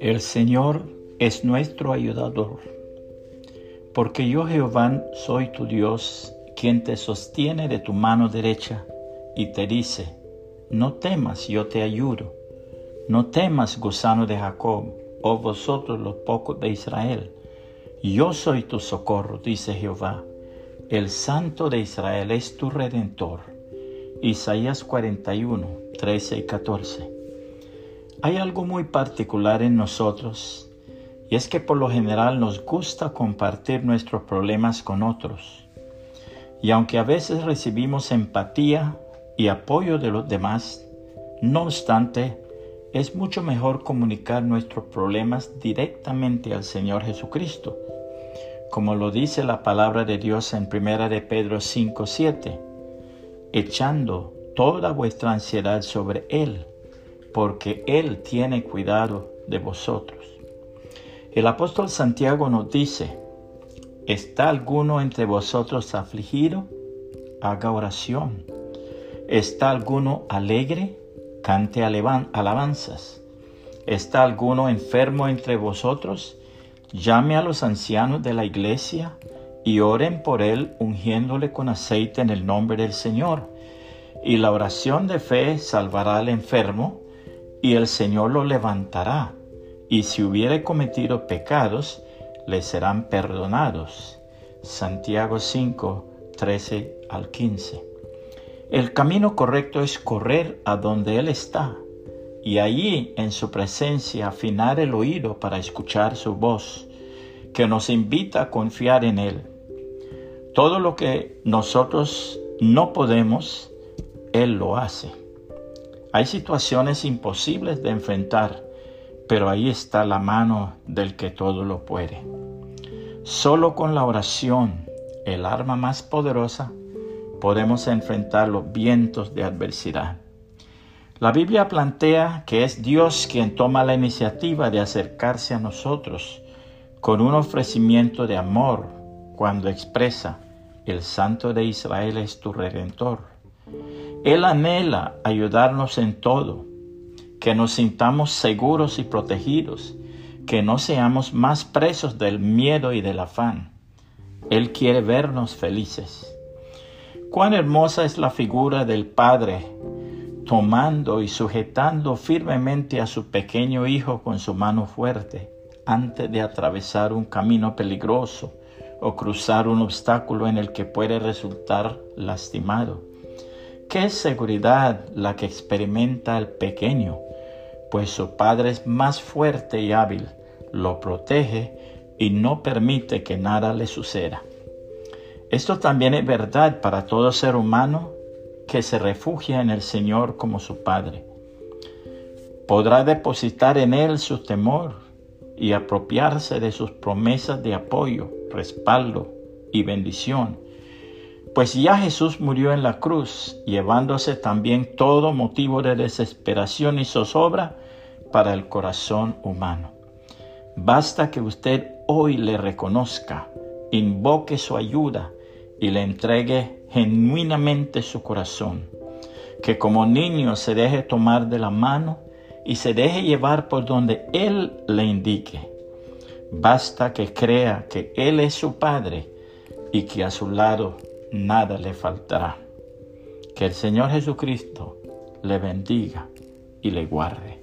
El Señor es nuestro ayudador, porque yo Jehová soy tu Dios, quien te sostiene de tu mano derecha y te dice, no temas, yo te ayudo, no temas, gusano de Jacob, oh vosotros los pocos de Israel, yo soy tu socorro, dice Jehová, el Santo de Israel es tu redentor. Isaías 41, 13 y 14. Hay algo muy particular en nosotros y es que por lo general nos gusta compartir nuestros problemas con otros. Y aunque a veces recibimos empatía y apoyo de los demás, no obstante, es mucho mejor comunicar nuestros problemas directamente al Señor Jesucristo, como lo dice la palabra de Dios en 1 de Pedro 5:7, echando toda vuestra ansiedad sobre Él porque Él tiene cuidado de vosotros. El apóstol Santiago nos dice, ¿está alguno entre vosotros afligido? Haga oración. ¿Está alguno alegre? Cante alabanzas. ¿Está alguno enfermo entre vosotros? Llame a los ancianos de la iglesia y oren por él ungiéndole con aceite en el nombre del Señor. Y la oración de fe salvará al enfermo y el Señor lo levantará, y si hubiere cometido pecados, le serán perdonados. Santiago 5, 13 al 15. El camino correcto es correr a donde Él está, y allí en su presencia afinar el oído para escuchar su voz, que nos invita a confiar en Él. Todo lo que nosotros no podemos, Él lo hace. Hay situaciones imposibles de enfrentar, pero ahí está la mano del que todo lo puede. Solo con la oración, el arma más poderosa, podemos enfrentar los vientos de adversidad. La Biblia plantea que es Dios quien toma la iniciativa de acercarse a nosotros con un ofrecimiento de amor cuando expresa, el Santo de Israel es tu redentor. Él anhela ayudarnos en todo, que nos sintamos seguros y protegidos, que no seamos más presos del miedo y del afán. Él quiere vernos felices. Cuán hermosa es la figura del Padre, tomando y sujetando firmemente a su pequeño hijo con su mano fuerte, antes de atravesar un camino peligroso o cruzar un obstáculo en el que puede resultar lastimado. Qué seguridad la que experimenta el pequeño, pues su padre es más fuerte y hábil, lo protege y no permite que nada le suceda. Esto también es verdad para todo ser humano que se refugia en el Señor como su Padre. Podrá depositar en Él su temor y apropiarse de sus promesas de apoyo, respaldo y bendición pues ya Jesús murió en la cruz, llevándose también todo motivo de desesperación y zozobra para el corazón humano. Basta que usted hoy le reconozca, invoque su ayuda y le entregue genuinamente su corazón. Que como niño se deje tomar de la mano y se deje llevar por donde Él le indique. Basta que crea que Él es su Padre y que a su lado nada le faltará. Que el Señor Jesucristo le bendiga y le guarde.